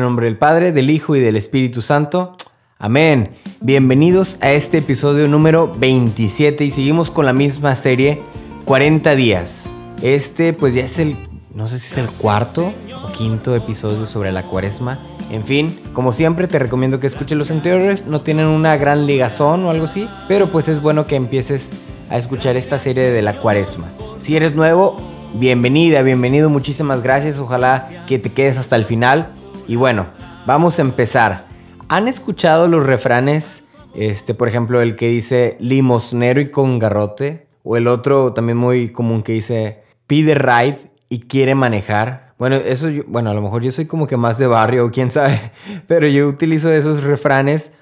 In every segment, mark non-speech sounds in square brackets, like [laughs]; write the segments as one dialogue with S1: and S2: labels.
S1: Nombre del Padre, del Hijo y del Espíritu Santo. Amén. Bienvenidos a este episodio número 27 y seguimos con la misma serie 40 días. Este pues ya es el, no sé si es el cuarto o quinto episodio sobre la cuaresma. En fin, como siempre te recomiendo que escuches los anteriores, no tienen una gran ligazón o algo así, pero pues es bueno que empieces a escuchar esta serie de la cuaresma. Si eres nuevo, bienvenida, bienvenido, muchísimas gracias, ojalá que te quedes hasta el final. Y bueno, vamos a empezar. ¿Han escuchado los refranes? Este, por ejemplo, el que dice limosnero y con garrote. O el otro también muy común que dice pide ride y quiere manejar. Bueno, eso, bueno, a lo mejor yo soy como que más de barrio, quién sabe. [laughs] Pero yo utilizo esos refranes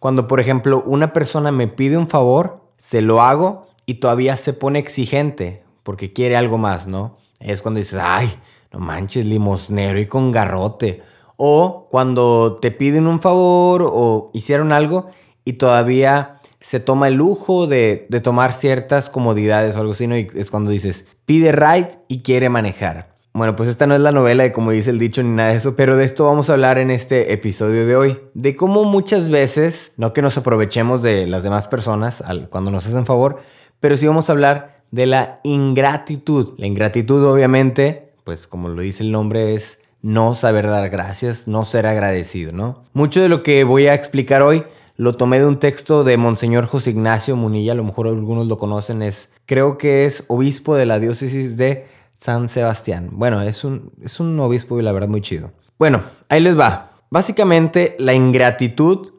S1: cuando, por ejemplo, una persona me pide un favor, se lo hago y todavía se pone exigente porque quiere algo más, ¿no? Es cuando dices, ay, no manches, limosnero y con garrote. O cuando te piden un favor o hicieron algo y todavía se toma el lujo de, tomar ciertas comodidades o algo así, ¿no? Y es cuando dices, pide ride y quiere manejar. Bueno, pues esta no es la novela de como dice el dicho ni nada de eso, pero de esto vamos a hablar en este episodio de hoy. De cómo muchas veces, no que nos aprovechemos de las demás personas cuando nos hacen favor, pero sí vamos a hablar de la ingratitud. La ingratitud obviamente, pues como lo dice el nombre, es no saber dar gracias, no ser agradecido, ¿no? Mucho de lo que voy a explicar hoy lo tomé de un texto de Monseñor José Ignacio Munilla, a lo mejor algunos lo conocen, es, creo que es obispo de la diócesis de San Sebastián. Bueno, es un, es un obispo y la verdad muy chido. Bueno, ahí les va. Básicamente, la ingratitud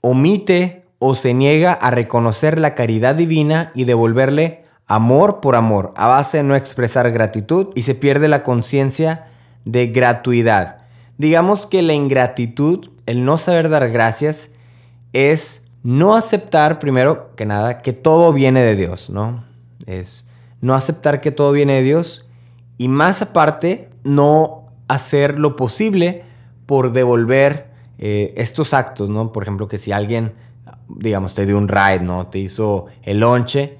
S1: omite o se niega a reconocer la caridad divina y devolverle amor por amor, a base de no expresar gratitud y se pierde la conciencia de gratuidad. Digamos que la ingratitud, el no saber dar gracias, es no aceptar, primero que nada, que todo viene de Dios, ¿no? Es no aceptar que todo viene de Dios y más aparte, no hacer lo posible por devolver eh, estos actos, ¿no? Por ejemplo, que si alguien, digamos, te dio un ride, ¿no? Te hizo el lonche,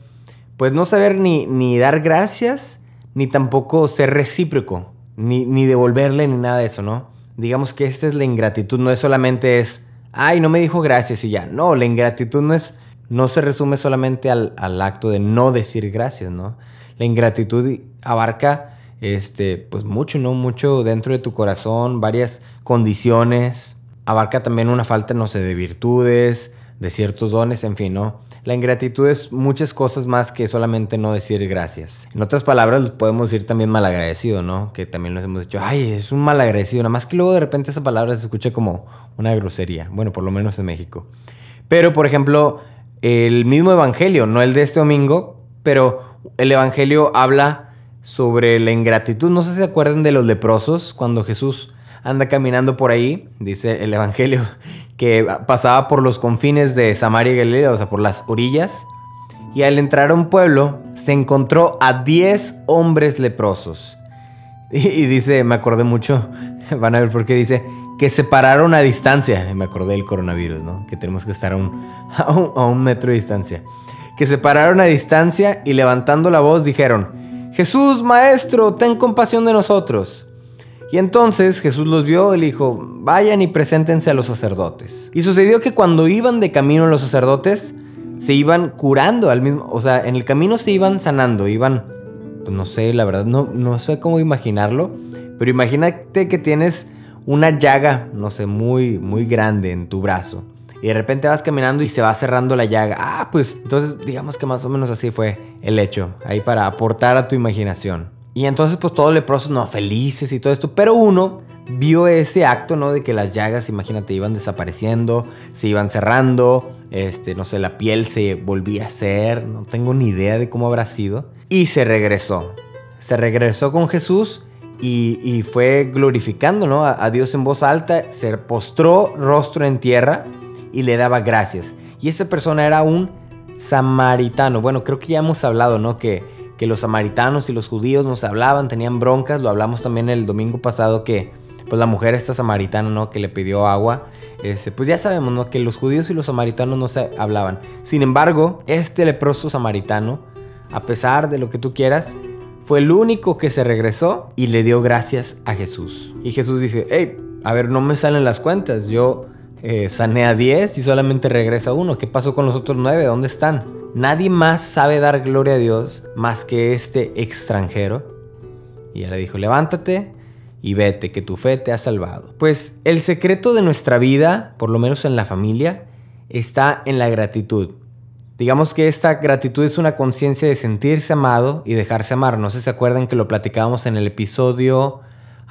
S1: pues no saber ni, ni dar gracias, ni tampoco ser recíproco ni, devolverle ni nada de eso, ¿no? Digamos que esta es la ingratitud, no es solamente es, ay, no me dijo gracias y ya. No, la ingratitud no es, no se resume solamente al, acto de no decir gracias, ¿no? La ingratitud abarca, este, pues mucho, ¿no? Mucho dentro de tu corazón, varias condiciones. Abarca también una falta, no sé, de virtudes, de ciertos dones, en fin, ¿no? La ingratitud es muchas cosas más que solamente no decir gracias. En otras palabras, podemos decir también malagradecido, ¿no? Que también nos hemos dicho, ay, es un malagradecido. Nada más que luego de repente esa palabra se escucha como una grosería. Bueno, por lo menos en México. Pero, por ejemplo, el mismo evangelio, no el de este domingo, pero el evangelio habla sobre la ingratitud. No sé si se acuerdan de los leprosos cuando Jesús anda caminando por ahí, dice el Evangelio, [laughs] que pasaba por los confines de Samaria y Galilea, o sea, por las orillas. Y al entrar a un pueblo, se encontró a 10 hombres leprosos. [laughs] Y, dice, me acordé mucho, [laughs] van a ver por qué dice, que se pararon a distancia. Me acordé del coronavirus, ¿no? Que tenemos que estar a un, a un metro de distancia. Que se pararon a distancia y levantando la voz dijeron, Jesús, Maestro, ten compasión de nosotros. Y entonces Jesús los vio y le dijo, vayan y preséntense a los sacerdotes. Y sucedió que cuando iban de camino los sacerdotes, se iban curando al mismo, o sea, en el camino se iban sanando, iban, pues no sé, la verdad, no, no sé cómo imaginarlo, pero imagínate que tienes una llaga, no sé, muy, muy grande en tu brazo. Y de repente vas caminando y se va cerrando la llaga. Ah, pues entonces digamos que más o menos así fue el hecho, ahí para aportar a tu imaginación. Y entonces pues todos leprosos, no, felices y todo esto. Pero uno vio ese acto, ¿no? De que las llagas, imagínate, iban desapareciendo, se iban cerrando, este, no sé, la piel se volvía a ser, no tengo ni idea de cómo habrá sido. Y se regresó. Se regresó con Jesús y, fue glorificando, ¿no? A, a Dios en voz alta, se postró rostro en tierra y le daba gracias. Y esa persona era un samaritano. Bueno, creo que ya hemos hablado, ¿no? Que que los samaritanos y los judíos nos hablaban, tenían broncas, lo hablamos también el domingo pasado que pues la mujer esta samaritana, ¿no? Que le pidió agua, este, pues ya sabemos, ¿no? Que los judíos y los samaritanos no se hablaban. Sin embargo, este leproso samaritano, a pesar de lo que tú quieras, fue el único que se regresó y le dio gracias a Jesús. Y Jesús dice, hey, a ver, no me salen las cuentas. Yo eh, sané a 10 y solamente regresa uno. ¿Qué pasó con los otros 9? ¿Dónde están? Nadie más sabe dar gloria a Dios más que este extranjero. Y ella le dijo, levántate y vete, que tu fe te ha salvado. Pues el secreto de nuestra vida, por lo menos en la familia, está en la gratitud. Digamos que esta gratitud es una conciencia de sentirse amado y dejarse amar. No sé si se acuerdan que lo platicábamos en el episodio...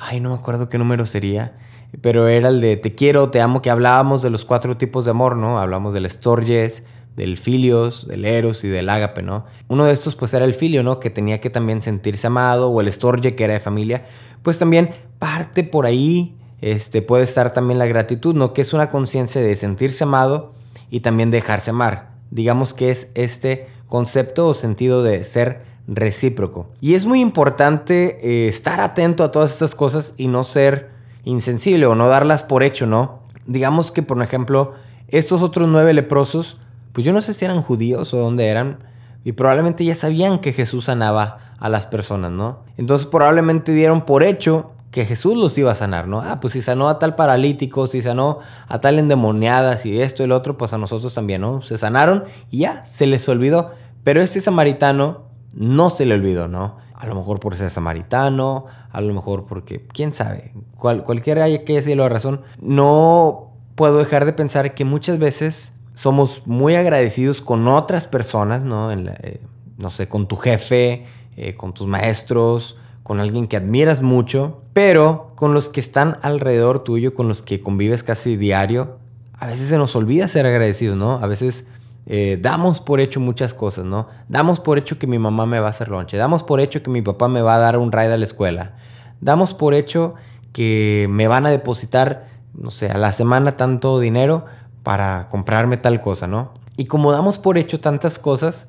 S1: Ay, no me acuerdo qué número sería. Pero era el de te quiero, te amo, que hablábamos de los cuatro tipos de amor, ¿no? Hablamos del estorges, del filios, del eros y del ágape, ¿no? Uno de estos pues era el filio, ¿no? Que tenía que también sentirse amado, o el estorge que era de familia, pues también parte por ahí, este, puede estar también la gratitud, ¿no? Que es una conciencia de sentirse amado y también dejarse amar. Digamos que es este concepto o sentido de ser recíproco. Y es muy importante eh, estar atento a todas estas cosas y no ser insensible o no darlas por hecho, ¿no? Digamos que, por ejemplo, estos otros nueve leprosos pues yo no sé si eran judíos o dónde eran, y probablemente ya sabían que Jesús sanaba a las personas, ¿no? Entonces probablemente dieron por hecho que Jesús los iba a sanar, ¿no? Ah, pues si sanó a tal paralítico, si sanó a tal endemoniadas y esto y el otro, pues a nosotros también, ¿no? Se sanaron y ya, se les olvidó. Pero este samaritano no se le olvidó, ¿no? A lo mejor por ser samaritano, a lo mejor porque, quién sabe, cual, cualquiera que haya sido la razón, no puedo dejar de pensar que muchas veces somos muy agradecidos con otras personas, ¿no? Eh, no sé, con tu jefe, eh, con tus maestros, con alguien que admiras mucho, pero con los que están alrededor tuyo, con los que convives casi diario, a veces se nos olvida ser agradecidos, ¿no? A veces eh, damos por hecho muchas cosas, ¿no? Damos por hecho que mi mamá me va a hacer lonche, damos por hecho que mi papá me va a dar un ride a la escuela, damos por hecho que me van a depositar, no sé, a la semana tanto dinero para comprarme tal cosa, ¿no? Y como damos por hecho tantas cosas,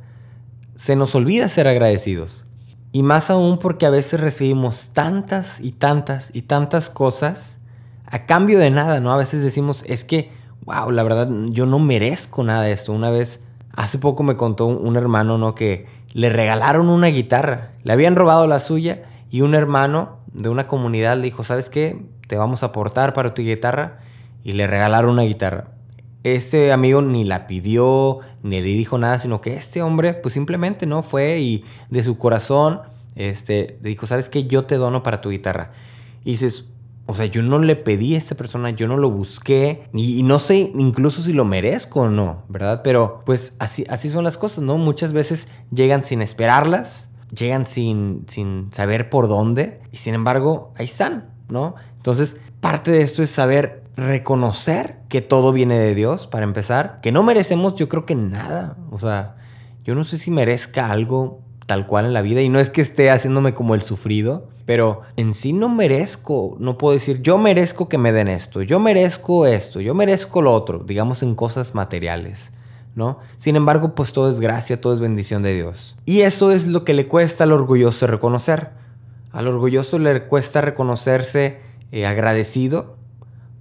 S1: se nos olvida ser agradecidos. Y más aún porque a veces recibimos tantas y tantas y tantas cosas a cambio de nada, ¿no? A veces decimos, es que, wow, la verdad, yo no merezco nada de esto. Una vez, hace poco me contó un, hermano, ¿no? Que le regalaron una guitarra. Le habían robado la suya y un hermano de una comunidad le dijo, ¿sabes qué? Te vamos a aportar para tu guitarra. Y le regalaron una guitarra este amigo ni la pidió, ni le dijo nada, sino que este hombre, pues simplemente, ¿no? Fue y de su corazón, este, le dijo, ¿sabes qué? Yo te dono para tu guitarra. Y dices, o sea, yo no le pedí a esta persona, yo no lo busqué, y, no sé incluso si lo merezco o no, ¿verdad? Pero pues así, así son las cosas, ¿no? Muchas veces llegan sin esperarlas, llegan sin, sin saber por dónde, y sin embargo, ahí están, ¿no? Entonces, parte de esto es saber reconocer que todo viene de Dios, para empezar, que no merecemos yo creo que nada. O sea, yo no sé si merezca algo tal cual en la vida y no es que esté haciéndome como el sufrido, pero en sí no merezco, no puedo decir yo merezco que me den esto, yo merezco esto, yo merezco lo otro, digamos en cosas materiales. ¿No? Sin embargo, pues todo es gracia, todo es bendición de Dios. Y eso es lo que le cuesta al orgulloso reconocer. Al orgulloso le cuesta reconocerse eh, agradecido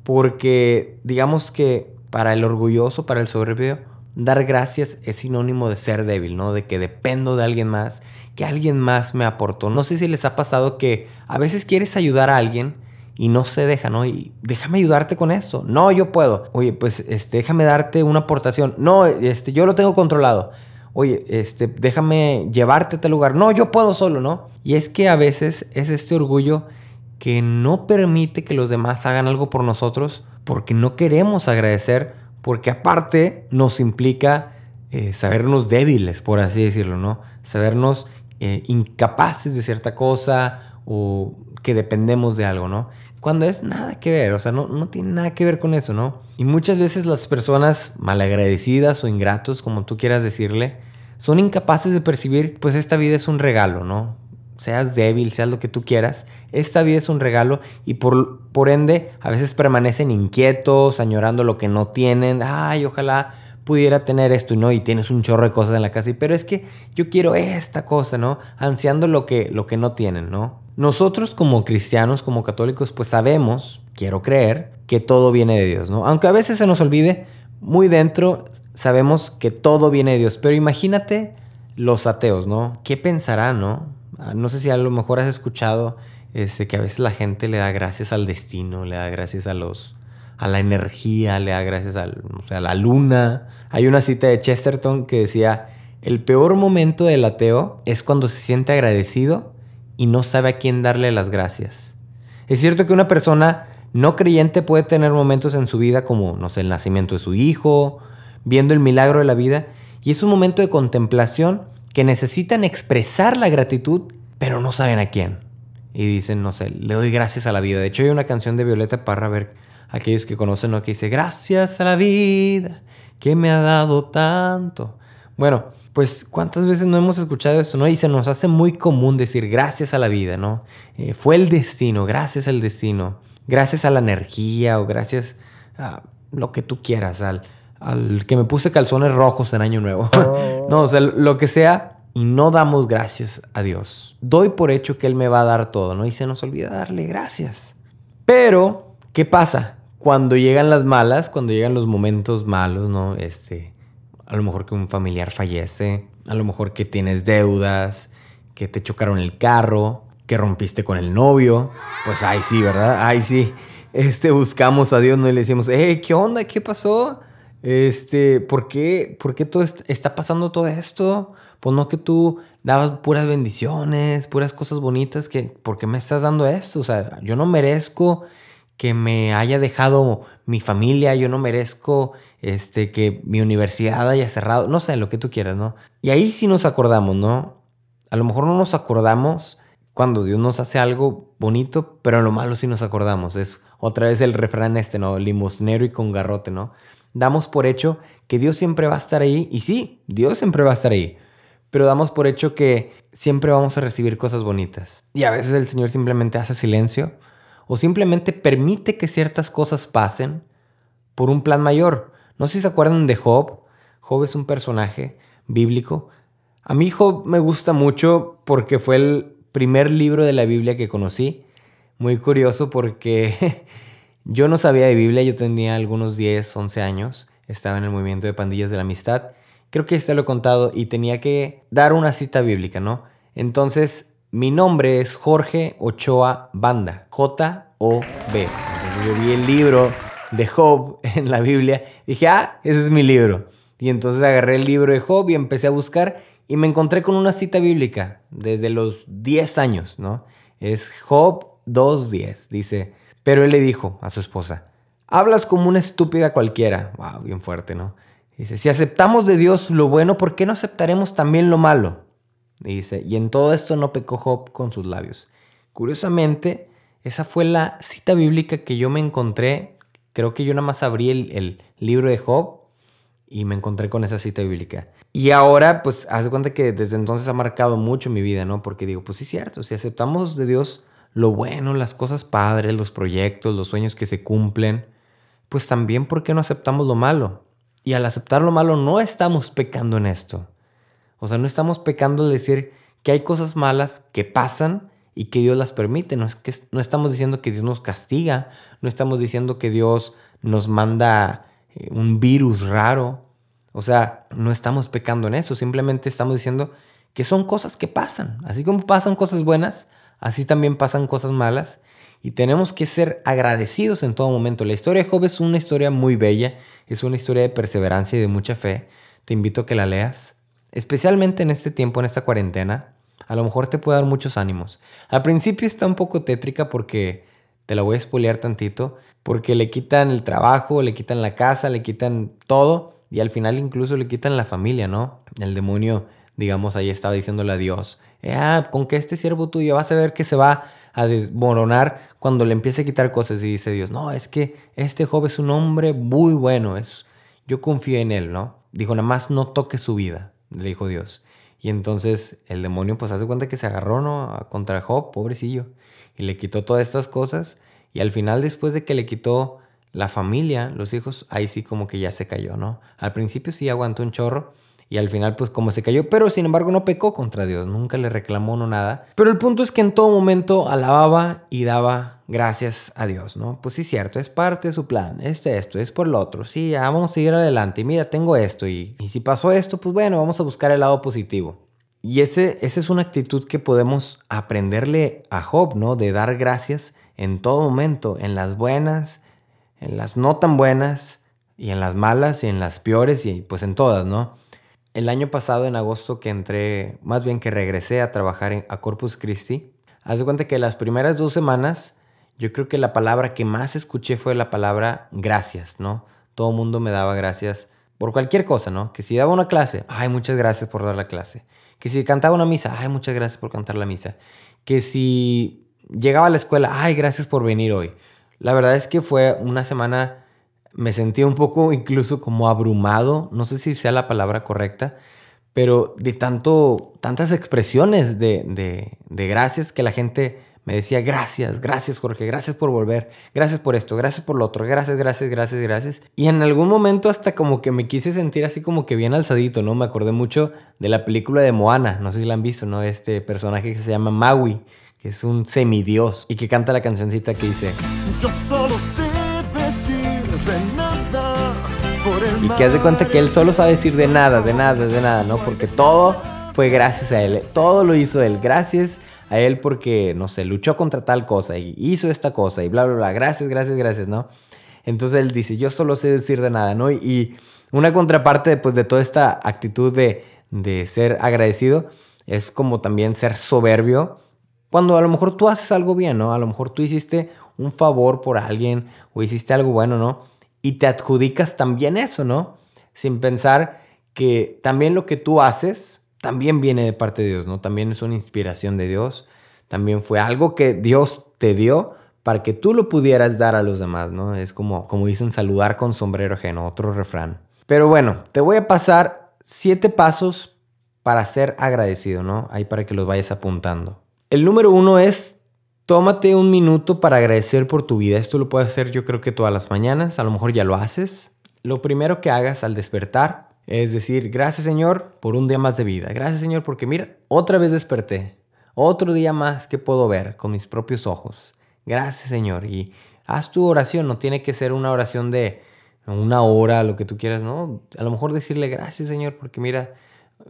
S1: porque digamos que para el orgulloso, para el soberbio, dar gracias es sinónimo de ser débil, ¿no? De que dependo de alguien más, que alguien más me aportó. No sé si les ha pasado que a veces quieres ayudar a alguien y no se deja, ¿no? Y déjame ayudarte con esto. No, yo puedo. Oye, pues este, déjame darte una aportación. No, este, yo lo tengo controlado. Oye, este, déjame llevarte a tal lugar. No, yo puedo solo, ¿no? Y es que a veces es este orgullo que no permite que los demás hagan algo por nosotros porque no queremos agradecer, porque aparte nos implica eh, sabernos débiles, por así decirlo, ¿no? Sabernos eh, incapaces de cierta cosa o que dependemos de algo, ¿no? Cuando es nada que ver, o sea, no, no tiene nada que ver con eso, ¿no? Y muchas veces las personas malagradecidas o ingratos, como tú quieras decirle, son incapaces de percibir, pues esta vida es un regalo, ¿no? Seas débil, seas lo que tú quieras, esta vida es un regalo y por, por ende a veces permanecen inquietos, añorando lo que no tienen, ay, ojalá pudiera tener esto y no, y tienes un chorro de cosas en la casa, y, pero es que yo quiero esta cosa, ¿no? Ansiando lo que, lo que no tienen, ¿no? Nosotros como cristianos, como católicos, pues sabemos, quiero creer, que todo viene de Dios, ¿no? Aunque a veces se nos olvide, muy dentro sabemos que todo viene de Dios, pero imagínate los ateos, ¿no? ¿Qué pensarán, no? Ah, no sé si a lo mejor has escuchado Este, que a veces la gente le da gracias al destino, le da gracias a los a la energía, le da gracias a la luna. Hay una cita de Chesterton que decía, el peor momento del ateo es cuando se siente agradecido y no sabe a quién darle las gracias. Es cierto que una persona no creyente puede tener momentos en su vida como, no sé, el nacimiento de su hijo, viendo el milagro de la vida, y es un momento de contemplación que necesitan expresar la gratitud, pero no saben a quién. Y dicen, no sé, le doy gracias a la vida. De hecho, hay una canción de Violeta Parra, a ver, aquellos que conocen, ¿no? que dice, gracias a la vida que me ha dado tanto. Bueno, pues cuántas veces no hemos escuchado esto, ¿no? Y se nos hace muy común decir gracias a la vida, ¿no? Eh, fue el destino, gracias al destino, gracias a la energía o gracias a lo que tú quieras, al, al que me puse calzones rojos en Año Nuevo. [laughs] no, o sea, lo que sea, y no damos gracias a Dios. Doy por hecho que Él me va a dar todo, ¿no? Y se nos olvida darle gracias. Pero, ¿qué pasa? Cuando llegan las malas, cuando llegan los momentos malos, ¿no? Este, a lo mejor que un familiar fallece, a lo mejor que tienes deudas, que te chocaron el carro, que rompiste con el novio, pues ay sí, ¿verdad? Ay sí. Este, buscamos a Dios, ¿no? Y le decimos, hey, ¿qué onda? ¿Qué pasó? Este, ¿por qué, ¿por qué todo está pasando todo esto? Pues no que tú dabas puras bendiciones, puras cosas bonitas, que, ¿por qué me estás dando esto? O sea, yo no merezco que me haya dejado mi familia, yo no merezco este, que mi universidad haya cerrado, no sé, lo que tú quieras, ¿no? Y ahí sí nos acordamos, ¿no? A lo mejor no nos acordamos cuando Dios nos hace algo bonito, pero lo malo sí nos acordamos. Es otra vez el refrán este, ¿no? Limosnero y con garrote, ¿no? Damos por hecho que Dios siempre va a estar ahí, y sí, Dios siempre va a estar ahí, pero damos por hecho que siempre vamos a recibir cosas bonitas. Y a veces el Señor simplemente hace silencio o simplemente permite que ciertas cosas pasen por un plan mayor. No sé si se acuerdan de Job. Job es un personaje bíblico. A mí Job me gusta mucho porque fue el primer libro de la Biblia que conocí. Muy curioso porque [laughs] yo no sabía de Biblia, yo tenía algunos 10, 11 años, estaba en el movimiento de pandillas de la amistad. Creo que este lo he contado y tenía que dar una cita bíblica, ¿no? Entonces, mi nombre es Jorge Ochoa Banda, J-O-B. Yo vi el libro de Job [laughs] en la Biblia. Dije, ah, ese es mi libro. Y entonces agarré el libro de Job y empecé a buscar y me encontré con una cita bíblica desde los 10 años, ¿no? Es Job 2.10. Dice, pero él le dijo a su esposa, hablas como una estúpida cualquiera. Wow, bien fuerte, ¿no? Dice, si aceptamos de Dios lo bueno, ¿por qué no aceptaremos también lo malo? Dice, y en todo esto no pecó Job con sus labios. Curiosamente, esa fue la cita bíblica que yo me encontré creo que yo nada más abrí el, libro de Job y me encontré con esa cita bíblica. Y ahora, pues, haz de cuenta que desde entonces ha marcado mucho mi vida, ¿no? Porque digo, pues sí, es cierto, si aceptamos de Dios lo bueno, las cosas padres, los proyectos, los sueños que se cumplen, pues también, ¿por qué no aceptamos lo malo? Y al aceptar lo malo, no estamos pecando en esto. O sea, no estamos pecando al decir que hay cosas malas que pasan y que Dios las permite. No, es que, no estamos diciendo que Dios nos castiga, no estamos diciendo que Dios nos manda eh, un virus raro. O sea, no estamos pecando en eso, simplemente estamos diciendo que son cosas que pasan. Así como pasan cosas buenas, así también pasan cosas malas. Y tenemos que ser agradecidos en todo momento. La historia de Job es una historia muy bella, es una historia de perseverancia y de mucha fe. Te invito a que la leas, especialmente en este tiempo, en esta cuarentena a lo mejor te puede dar muchos ánimos. Al principio está un poco tétrica porque te la voy a espolear tantito, porque le quitan el trabajo, le quitan la casa, le quitan todo y al final incluso le quitan la familia, ¿no? El demonio, digamos, ahí estaba diciéndole a Dios, ah, con que este siervo tuyo vas a ver que se va a desmoronar cuando le empiece a quitar cosas y dice Dios, no, es que este joven es un hombre muy bueno, es, yo confío en él, ¿no? Dijo, nada más no toque su vida, le dijo Dios. Y entonces el demonio pues hace cuenta que se agarró ¿no? contra Job, pobrecillo, y le quitó todas estas cosas. Y al final después de que le quitó la familia, los hijos, ahí sí como que ya se cayó, ¿no? Al principio sí aguantó un chorro y al final pues como se cayó, pero sin embargo no pecó contra Dios, nunca le reclamó no nada. Pero el punto es que en todo momento alababa y daba gracias a Dios, ¿no? Pues sí, cierto, es parte de su plan, es esto, es por lo otro, sí, ya vamos a seguir adelante, y mira, tengo esto, y, y si pasó esto, pues bueno, vamos a buscar el lado positivo. Y ese, esa es una actitud que podemos aprenderle a Job, ¿no? De dar gracias en todo momento, en las buenas, en las no tan buenas, y en las malas, y en las peores, y pues en todas, ¿no? El año pasado, en agosto, que entré, más bien que regresé a trabajar en, a Corpus Christi, haz de cuenta que las primeras dos semanas, yo creo que la palabra que más escuché fue la palabra gracias, ¿no? Todo mundo me daba gracias por cualquier cosa, ¿no? Que si daba una clase, ay, muchas gracias por dar la clase. Que si cantaba una misa, ay, muchas gracias por cantar la misa. Que si llegaba a la escuela, ay, gracias por venir hoy. La verdad es que fue una semana, me sentí un poco incluso como abrumado, no sé si sea la palabra correcta, pero de tanto, tantas expresiones de, de, de gracias que la gente me decía, gracias, gracias Jorge, gracias por volver, gracias por esto, gracias por lo otro, gracias, gracias, gracias, gracias. Y en algún momento hasta como que me quise sentir así como que bien alzadito, ¿no? Me acordé mucho de la película de Moana, no sé si la han visto, ¿no? Este personaje que se llama Maui, que es un semidios y que canta la cancioncita que dice... Yo solo sé Y que hace cuenta que él solo sabe decir de nada, de nada, de nada, ¿no? Porque todo fue gracias a él, todo lo hizo él, gracias a él porque, no sé, luchó contra tal cosa y hizo esta cosa y bla, bla, bla. Gracias, gracias, gracias, ¿no? Entonces él dice, yo solo sé decir de nada, ¿no? Y una contraparte pues, de toda esta actitud de, de ser agradecido es como también ser soberbio cuando a lo mejor tú haces algo bien, ¿no? A lo mejor tú hiciste un favor por alguien o hiciste algo bueno, ¿no? Y te adjudicas también eso, ¿no? Sin pensar que también lo que tú haces también viene de parte de Dios, ¿no? También es una inspiración de Dios, también fue algo que Dios te dio para que tú lo pudieras dar a los demás, ¿no? Es como, como dicen, saludar con sombrero ajeno, otro refrán. Pero bueno, te voy a pasar siete pasos para ser agradecido, ¿no? Ahí para que los vayas apuntando. El número uno es, tómate un minuto para agradecer por tu vida. Esto lo puedes hacer yo creo que todas las mañanas, a lo mejor ya lo haces. Lo primero que hagas al despertar es decir, gracias Señor por un día más de vida. Gracias Señor porque mira, otra vez desperté. Otro día más que puedo ver con mis propios ojos. Gracias Señor. Y haz tu oración. No tiene que ser una oración de una hora, lo que tú quieras, ¿no? A lo mejor decirle gracias Señor porque mira,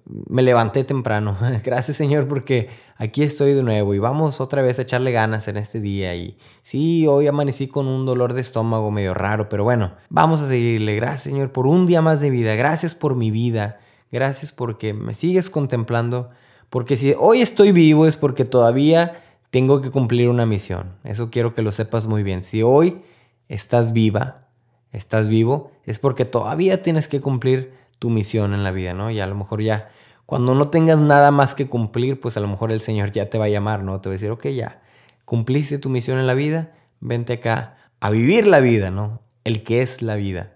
S1: me levanté temprano. [laughs] Gracias Señor porque aquí estoy de nuevo y vamos otra vez a echarle ganas en este día. Y sí, hoy amanecí con un dolor de estómago medio raro, pero bueno, vamos a seguirle. Gracias Señor por un día más de vida. Gracias por mi vida. Gracias porque me sigues contemplando. Porque si hoy estoy vivo es porque todavía tengo que cumplir una misión. Eso quiero que lo sepas muy bien. Si hoy estás viva, estás vivo, es porque todavía tienes que cumplir tu misión en la vida, ¿no? Y a lo mejor ya, cuando no tengas nada más que cumplir, pues a lo mejor el Señor ya te va a llamar, ¿no? Te va a decir, ok, ya, cumpliste tu misión en la vida, vente acá a vivir la vida, ¿no? El que es la vida.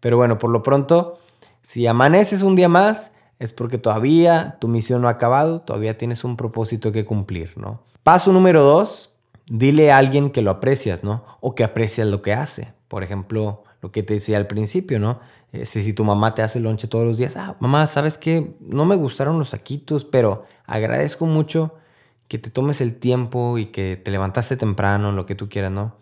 S1: Pero bueno, por lo pronto, si amaneces un día más, es porque todavía tu misión no ha acabado, todavía tienes un propósito que cumplir, ¿no? Paso número dos, dile a alguien que lo aprecias, ¿no? O que aprecias lo que hace. Por ejemplo, lo que te decía al principio, ¿no? si tu mamá te hace lonche todos los días, ah, mamá, ¿sabes qué? No me gustaron los saquitos, pero agradezco mucho que te tomes el tiempo y que te levantaste temprano, lo que tú quieras, ¿no?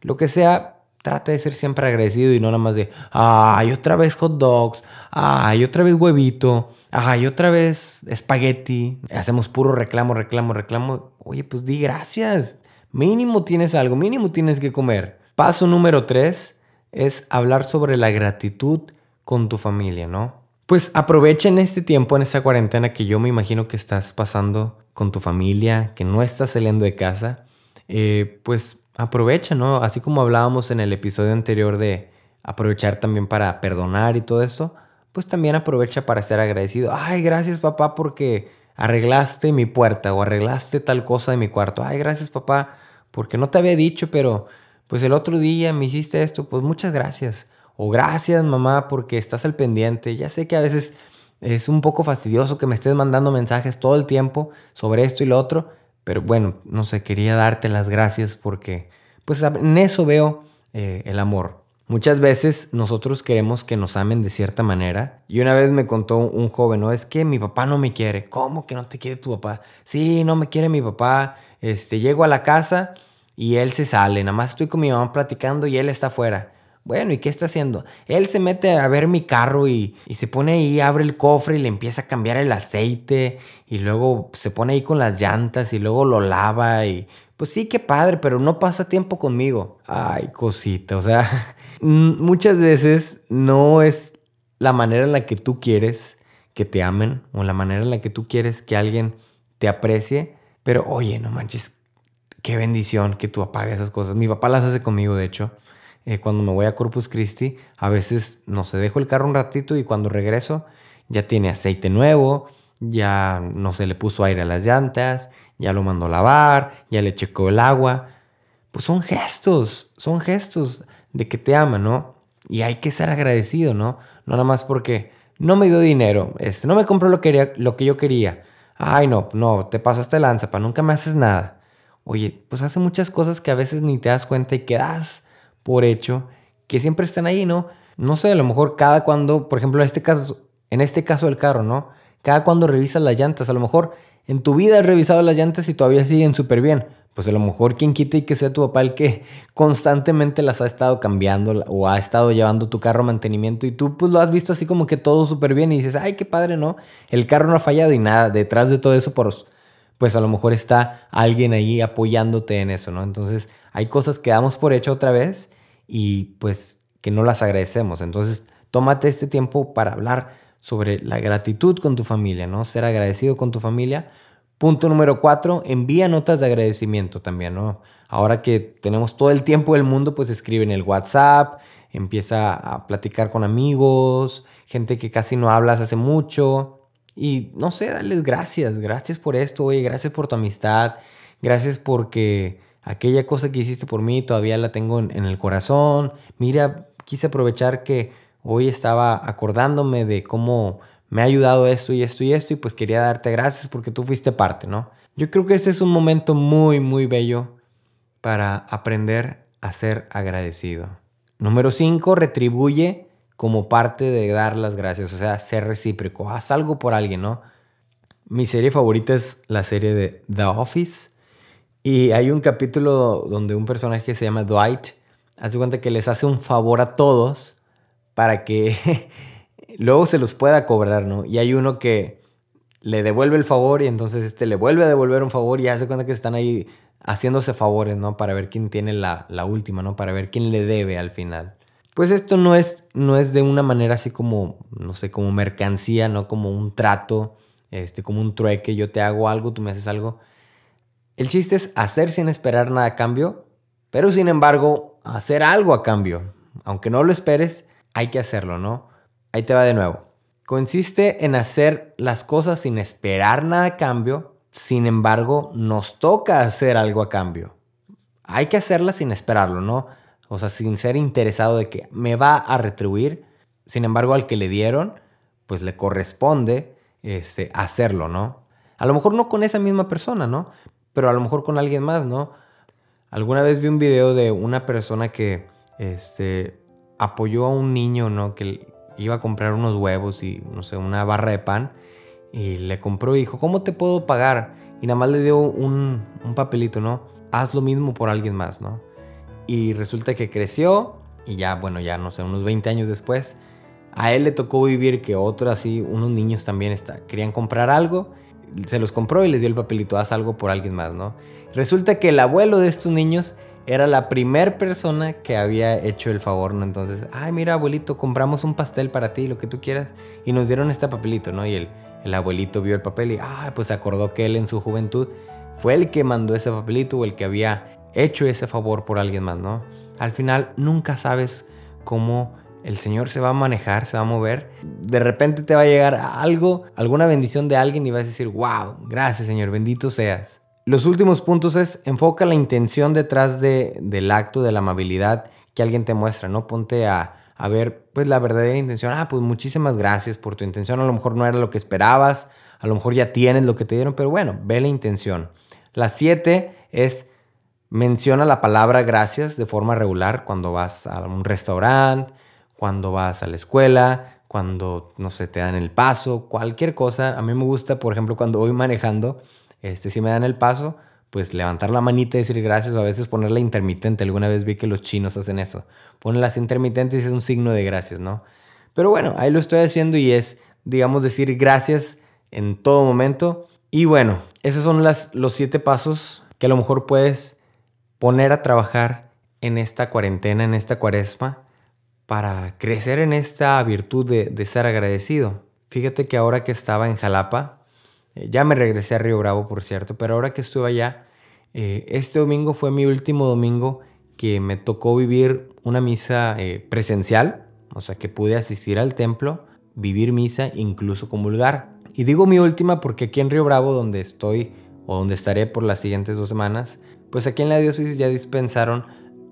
S1: Lo que sea, trata de ser siempre agradecido y no nada más de, ay, otra vez hot dogs, ay, otra vez huevito, ay, otra vez espagueti. Hacemos puro reclamo, reclamo, reclamo. Oye, pues di gracias. Mínimo tienes algo, mínimo tienes que comer. Paso número tres es hablar sobre la gratitud con tu familia, ¿no? Pues aprovecha en este tiempo, en esta cuarentena que yo me imagino que estás pasando con tu familia, que no estás saliendo de casa, eh, pues aprovecha, ¿no? Así como hablábamos en el episodio anterior de aprovechar también para perdonar y todo esto, pues también aprovecha para ser agradecido. Ay, gracias papá porque arreglaste mi puerta o arreglaste tal cosa de mi cuarto. Ay, gracias papá porque no te había dicho, pero pues el otro día me hiciste esto, pues muchas gracias. O gracias mamá porque estás al pendiente. Ya sé que a veces es un poco fastidioso que me estés mandando mensajes todo el tiempo sobre esto y lo otro, pero bueno, no sé, quería darte las gracias porque pues en eso veo eh, el amor. Muchas veces nosotros queremos que nos amen de cierta manera. Y una vez me contó un joven, ¿no? Es que mi papá no me quiere. ¿Cómo que no te quiere tu papá? Sí, no me quiere mi papá. Este, llego a la casa y él se sale, nada más estoy con mi mamá platicando y él está afuera. Bueno, ¿y qué está haciendo? Él se mete a ver mi carro y, y, se pone ahí, abre el cofre y le empieza a cambiar el aceite y luego se pone ahí con las llantas y luego lo lava y pues sí, qué padre, pero no pasa tiempo conmigo. Ay, cosita, o sea, [laughs] muchas veces no es la manera en la que tú quieres que te amen o la manera en la que tú quieres que alguien te aprecie, pero oye, no manches, qué bendición que tú apagues esas cosas. Mi papá las hace conmigo, de hecho. Eh, cuando me voy a Corpus Christi, a veces, no sé, dejo el carro un ratito y cuando regreso ya tiene aceite nuevo, ya no se le puso aire a las llantas, ya lo mandó a lavar, ya le checó el agua. Pues son gestos, son gestos de que te ama, ¿no? Y hay que ser agradecido, ¿no? No nada más porque no me dio dinero, este, no me compró lo que, lo que yo quería. Ay, no, no, te pasaste lanza, pa, nunca me haces nada. Oye, pues hace muchas cosas que a veces ni te das cuenta y quedas por hecho que siempre están ahí, ¿no? No sé, a lo mejor cada cuando, por ejemplo, en este caso, en este caso del carro, ¿no? Cada cuando revisas las llantas, a lo mejor en tu vida has revisado las llantas y todavía siguen súper bien. Pues a lo mejor quien quita y que sea tu papá el que [laughs] constantemente las ha estado cambiando o ha estado llevando tu carro a mantenimiento y tú pues lo has visto así como que todo súper bien y dices, ay, qué padre, ¿no? El carro no ha fallado y nada, detrás de todo eso por pues a lo mejor está alguien ahí apoyándote en eso, ¿no? Entonces hay cosas que damos por hecho otra vez y pues que no las agradecemos. Entonces tómate este tiempo para hablar sobre la gratitud con tu familia, ¿no? Ser agradecido con tu familia. Punto número cuatro, envía notas de agradecimiento también, ¿no? Ahora que tenemos todo el tiempo del mundo, pues escribe en el WhatsApp, empieza a platicar con amigos, gente que casi no hablas hace mucho, y no sé, darles gracias, gracias por esto, oye, gracias por tu amistad, gracias porque aquella cosa que hiciste por mí todavía la tengo en, el corazón. Mira, quise aprovechar que hoy estaba acordándome de cómo me ha ayudado esto y esto y esto y pues quería darte gracias porque tú fuiste parte, ¿no? Yo creo que ese es un momento muy, muy bello para aprender a ser agradecido. Número 5, retribuye como parte de dar las gracias, o sea, ser recíproco, haz algo por alguien, ¿no? Mi serie favorita es la serie de The Office y hay un capítulo donde un personaje se llama Dwight hace cuenta que les hace un favor a todos para que [laughs] luego se los pueda cobrar, ¿no? Y hay uno que le devuelve el favor y entonces este le vuelve a devolver un favor y hace cuenta que están ahí haciéndose favores, ¿no? Para ver quién tiene la, la última, ¿no? Para ver quién le debe al final. Pues esto no es, no es de una manera así como, no sé, como mercancía, no como un trato, este, como un trueque, yo te hago algo, tú me haces algo. El chiste es hacer sin esperar nada a cambio, pero sin embargo, hacer algo a cambio. Aunque no lo esperes, hay que hacerlo, ¿no? Ahí te va de nuevo. Consiste en hacer las cosas sin esperar nada a cambio, sin embargo, nos toca hacer algo a cambio. Hay que hacerlas sin esperarlo, ¿no? O sea, sin ser interesado de que me va a retribuir. Sin embargo, al que le dieron, pues le corresponde este, hacerlo, ¿no? A lo mejor no con esa misma persona, ¿no? Pero a lo mejor con alguien más, ¿no? Alguna vez vi un video de una persona que este, apoyó a un niño, ¿no? Que iba a comprar unos huevos y, no sé, una barra de pan. Y le compró y dijo, ¿cómo te puedo pagar? Y nada más le dio un, un papelito, ¿no? Haz lo mismo por alguien más, ¿no? Y resulta que creció y ya, bueno, ya no sé, unos 20 años después, a él le tocó vivir que otros así, unos niños también está, querían comprar algo, se los compró y les dio el papelito, haz algo por alguien más, ¿no? Resulta que el abuelo de estos niños era la primer persona que había hecho el favor, ¿no? Entonces, ay, mira, abuelito, compramos un pastel para ti, lo que tú quieras, y nos dieron este papelito, ¿no? Y el, el abuelito vio el papel y, ah, pues acordó que él en su juventud fue el que mandó ese papelito o el que había hecho ese favor por alguien más, ¿no? Al final nunca sabes cómo el Señor se va a manejar, se va a mover. De repente te va a llegar algo, alguna bendición de alguien y vas a decir, wow, gracias Señor, bendito seas. Los últimos puntos es enfoca la intención detrás de, del acto de la amabilidad que alguien te muestra, ¿no? Ponte a, a ver, pues la verdadera intención. Ah, pues muchísimas gracias por tu intención. A lo mejor no era lo que esperabas, a lo mejor ya tienes lo que te dieron, pero bueno, ve la intención. La siete es Menciona la palabra gracias de forma regular cuando vas a un restaurante, cuando vas a la escuela, cuando, no sé, te dan el paso, cualquier cosa. A mí me gusta, por ejemplo, cuando voy manejando, este, si me dan el paso, pues levantar la manita y decir gracias o a veces ponerla intermitente. Alguna vez vi que los chinos hacen eso. Ponen las intermitentes y es un signo de gracias, ¿no? Pero bueno, ahí lo estoy haciendo y es, digamos, decir gracias en todo momento. Y bueno, esos son las, los siete pasos que a lo mejor puedes poner a trabajar en esta cuarentena, en esta cuaresma, para crecer en esta virtud de, ser agradecido. Fíjate que ahora que estaba en Jalapa, eh, ya me regresé a Río Bravo, por cierto, pero ahora que estuve allá, eh, este domingo fue mi último domingo que me tocó vivir una misa eh, presencial, o sea que pude asistir al templo, vivir misa, incluso comulgar. Y digo mi última porque aquí en Río Bravo, donde estoy o donde estaré por las siguientes dos semanas, pues aquí en la diócesis ya dispensaron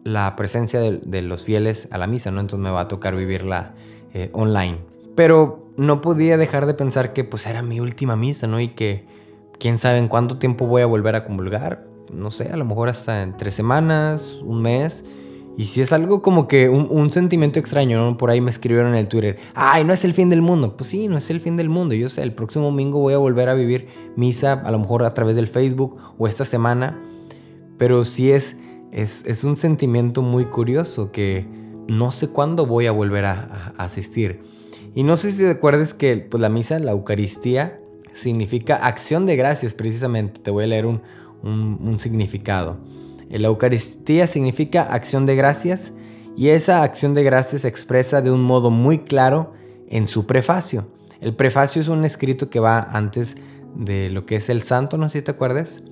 S1: la presencia de, los fieles a la misa, ¿no? Entonces me va a tocar vivirla online. Pero no podía dejar de pensar que pues era mi última misa, ¿no? Y que quién sabe en cuánto tiempo voy a volver a comulgar. No sé, a lo mejor hasta en tres semanas, un mes. Y si es algo como que un, sentimiento extraño, ¿no? Por ahí me escribieron en el Twitter, ay, no es el fin del mundo. Pues sí, no es el fin del mundo. Yo sé, el próximo domingo voy a volver a vivir misa, a lo mejor a través del Facebook o esta semana. Pero sí es, es, es un sentimiento muy curioso que no sé cuándo voy a volver a asistir. Y no sé si te acuerdas que pues, la misa, la Eucaristía, significa acción de gracias precisamente. Te voy a leer un, un, significado. La Eucaristía significa acción de gracias y esa acción de gracias se expresa de un modo muy claro en su prefacio. El prefacio es un escrito que va antes de lo que es el santo, no sé si te acuerdas.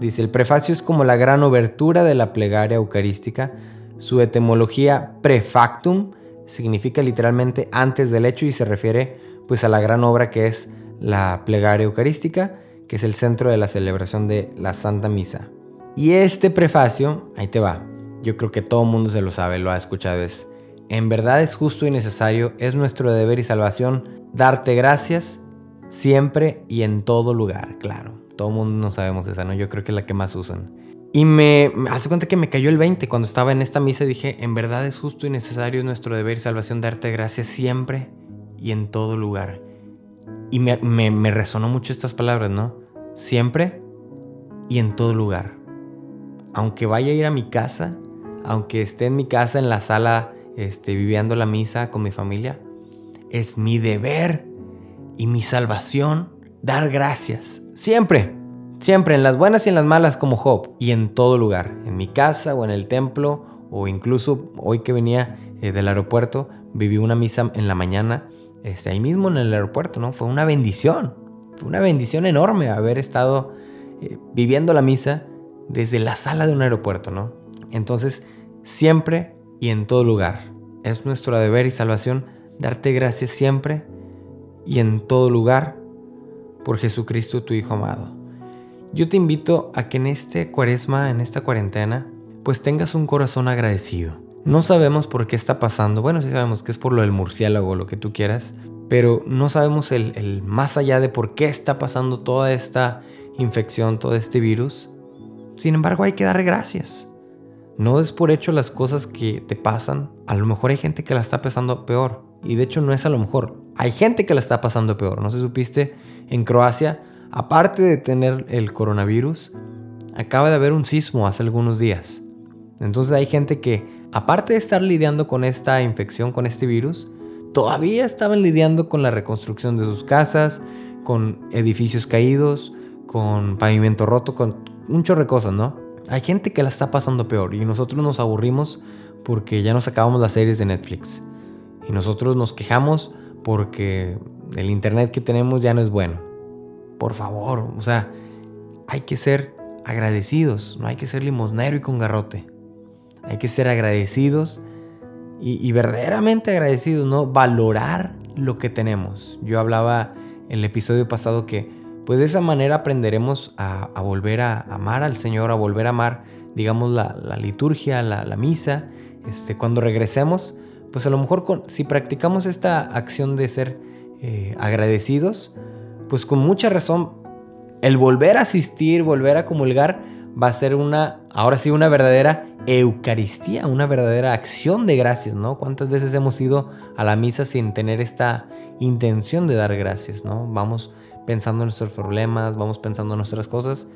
S1: Dice, el prefacio es como la gran obertura de la plegaria eucarística. Su etimología prefactum significa literalmente antes del hecho y se refiere pues a la gran obra que es la plegaria eucarística, que es el centro de la celebración de la Santa Misa. Y este prefacio, ahí te va, yo creo que todo el mundo se lo sabe, lo ha escuchado, es, en verdad es justo y necesario, es nuestro deber y salvación darte gracias siempre y en todo lugar, claro. Todo el mundo no sabemos esa, ¿no? Yo creo que es la que más usan. Y me, hace cuenta que me cayó el 20 cuando estaba en esta misa. Dije, en verdad es justo y necesario nuestro deber y salvación darte gracias siempre y en todo lugar. Y me, me, resonó mucho estas palabras, ¿no? Siempre y en todo lugar. Aunque vaya a ir a mi casa, aunque esté en mi casa, en la sala, este, viviendo la misa con mi familia, es mi deber y mi salvación dar gracias. Siempre. Siempre, en las buenas y en las malas como Job, y en todo lugar, en mi casa o en el templo, o incluso hoy que venía eh, del aeropuerto, viví una misa en la mañana, este, ahí mismo en el aeropuerto, ¿no? Fue una bendición, fue una bendición enorme haber estado eh, viviendo la misa desde la sala de un aeropuerto, ¿no? Entonces, siempre y en todo lugar, es nuestro deber y salvación darte gracias siempre y en todo lugar por Jesucristo tu Hijo amado. Yo te invito a que en este cuaresma, en esta cuarentena, pues tengas un corazón agradecido. No sabemos por qué está pasando, bueno, sí sabemos que es por lo del murciélago, lo que tú quieras, pero no sabemos el, el más allá de por qué está pasando toda esta infección, todo este virus. Sin embargo, hay que darle gracias. No des por hecho las cosas que te pasan. A lo mejor hay gente que la está pasando peor. Y de hecho no es a lo mejor. Hay gente que la está pasando peor. No se supiste, en Croacia aparte de tener el coronavirus, acaba de haber un sismo hace algunos días. Entonces hay gente que, aparte de estar lidiando con esta infección, con este virus, todavía estaban lidiando con la reconstrucción de sus casas, con edificios caídos, con pavimento roto, con un chorro de cosas, ¿no? Hay gente que la está pasando peor y nosotros nos aburrimos porque ya nos acabamos las series de Netflix. Y nosotros nos quejamos porque el internet que tenemos ya no es bueno. Por favor, o sea, hay que ser agradecidos, no hay que ser limosnero y con garrote. Hay que ser agradecidos y, verdaderamente agradecidos, ¿no? Valorar lo que tenemos. Yo hablaba en el episodio pasado que pues de esa manera aprenderemos a, volver a amar al Señor, a volver a amar, digamos, la, liturgia, la, misa. Este, cuando regresemos, pues a lo mejor si practicamos esta acción de ser eh, agradecidos, pues con mucha razón, el volver a asistir, volver a comulgar, va a ser una, ahora sí, una verdadera Eucaristía, una verdadera acción de gracias, ¿no? ¿Cuántas veces hemos ido a la misa sin tener esta intención de dar gracias, ¿no? Vamos pensando en nuestros problemas, vamos pensando en nuestras cosas.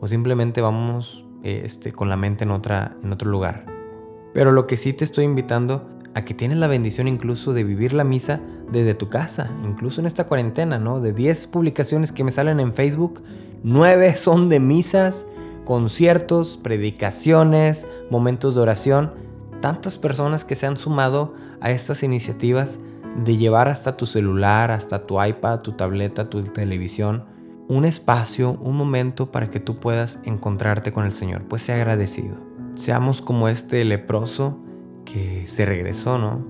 S1: o simplemente vamos este, con la mente en, otra, en otro lugar. Pero lo que sí te estoy invitando a que tienes la bendición incluso de vivir la misa desde tu casa, incluso en esta cuarentena, ¿no? De 10 publicaciones que me salen en Facebook, 9 son de misas, conciertos, predicaciones, momentos de oración. Tantas personas que se han sumado a estas iniciativas de llevar hasta tu celular, hasta tu iPad, tu tableta, tu televisión, un espacio, un momento para que tú puedas encontrarte con el Señor. Pues sea agradecido. Seamos como este leproso que se regresó, ¿no?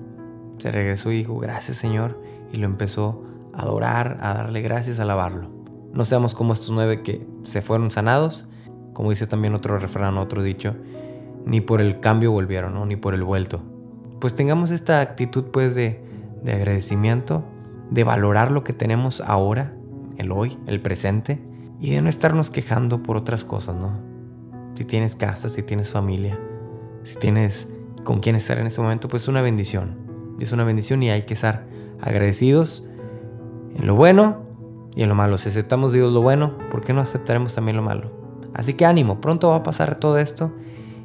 S1: Se regresó y dijo, gracias Señor, y lo empezó a adorar, a darle gracias, a alabarlo. No seamos como estos nueve que se fueron sanados, como dice también otro refrán, otro dicho, ni por el cambio volvieron, ¿no? Ni por el vuelto. Pues tengamos esta actitud pues de, de agradecimiento, de valorar lo que tenemos ahora, el hoy, el presente, y de no estarnos quejando por otras cosas, ¿no? Si tienes casa, si tienes familia, si tienes con quién estar en ese momento, pues es una bendición. Es una bendición y hay que estar agradecidos en lo bueno y en lo malo. Si aceptamos Dios lo bueno, ¿por qué no aceptaremos también lo malo? Así que ánimo, pronto va a pasar todo esto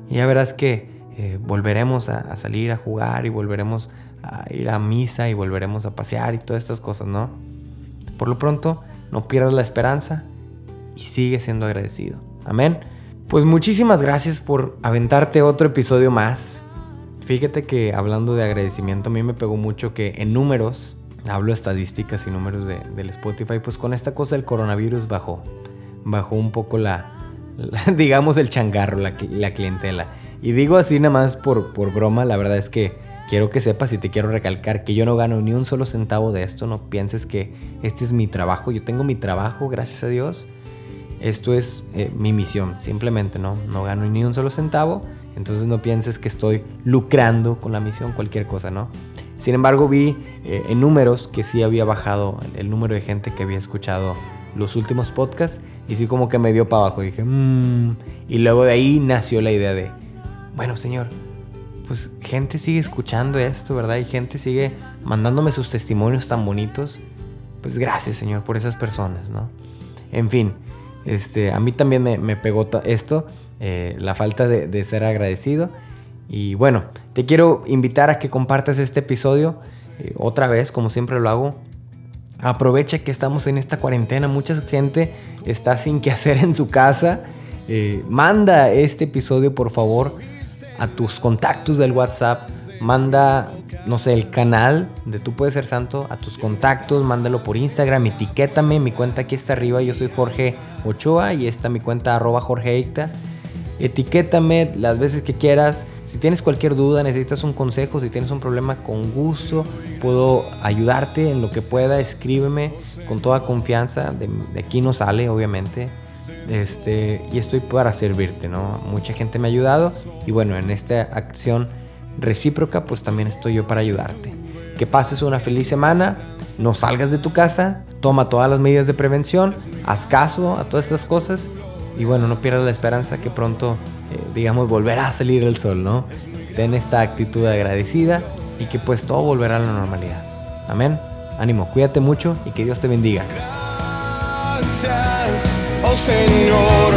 S1: y ya verás que eh, volveremos a, salir a jugar y volveremos a ir a misa y volveremos a pasear y todas estas cosas, ¿no? Por lo pronto, no pierdas la esperanza y sigue siendo agradecido. Amén. Pues muchísimas gracias por aventarte otro episodio más. Fíjate que hablando de agradecimiento, a mí me pegó mucho que en números, hablo estadísticas y números de, del Spotify, pues con esta cosa del coronavirus bajó. Bajó un poco la, [laughs] digamos, el changarro, la, la, clientela. Y digo así nada más por, por broma, la verdad es que quiero que sepas y te quiero recalcar que yo no gano ni un solo centavo de esto, no pienses que este es mi trabajo, yo tengo mi trabajo, gracias a Dios. Esto es eh, mi misión, simplemente, ¿no? No gano ni un solo centavo entonces no pienses que estoy lucrando con la misión, cualquier cosa, ¿no? Sin embargo, vi eh, en números que sí había bajado el, número de gente que había escuchado los últimos podcasts y sí como que me dio para abajo. Dije, mmm. Y luego de ahí nació la idea de, bueno, señor, pues gente sigue escuchando esto, ¿verdad? Y gente sigue mandándome sus testimonios tan bonitos. Pues gracias, señor, por esas personas, ¿no? En fin, este, a mí también me, me pegó esto eh, la falta de, ser agradecido. Y bueno, te quiero invitar a que compartas este episodio eh, otra vez, como siempre lo hago. Aprovecha que estamos en esta cuarentena, mucha gente está sin qué hacer en su casa. Eh, manda este episodio por favor a tus contactos del WhatsApp. Manda, no sé, el canal de Tú Puedes Ser Santo a tus contactos. Mándalo por Instagram, etiquétame. Mi cuenta aquí está arriba. Yo soy Jorge Ochoa y está mi cuenta arroba Jorge Etiquétame las veces que quieras. Si tienes cualquier duda, necesitas un consejo, si tienes un problema, con gusto puedo ayudarte en lo que pueda. Escríbeme con toda confianza. De, aquí no sale, obviamente. Este, y estoy para servirte, ¿no? Mucha gente me ha ayudado. Y bueno, en esta acción recíproca, pues también estoy yo para ayudarte. Que pases una feliz semana. No salgas de tu casa. Toma todas las medidas de prevención. Haz caso a todas estas cosas y bueno, no pierdas la esperanza que pronto, eh, digamos, volverá a salir el sol, ¿no? Ten esta actitud agradecida y que pues todo volverá a la normalidad. Amén. Ánimo, cuídate mucho y que Dios te bendiga.
S2: Gracias, oh Señor.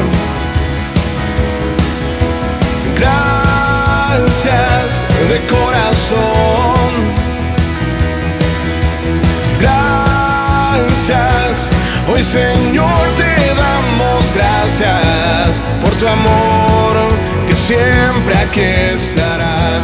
S2: Gracias de corazón. Gracias, hoy Señor te gracias por tu amor que siempre aquí estará.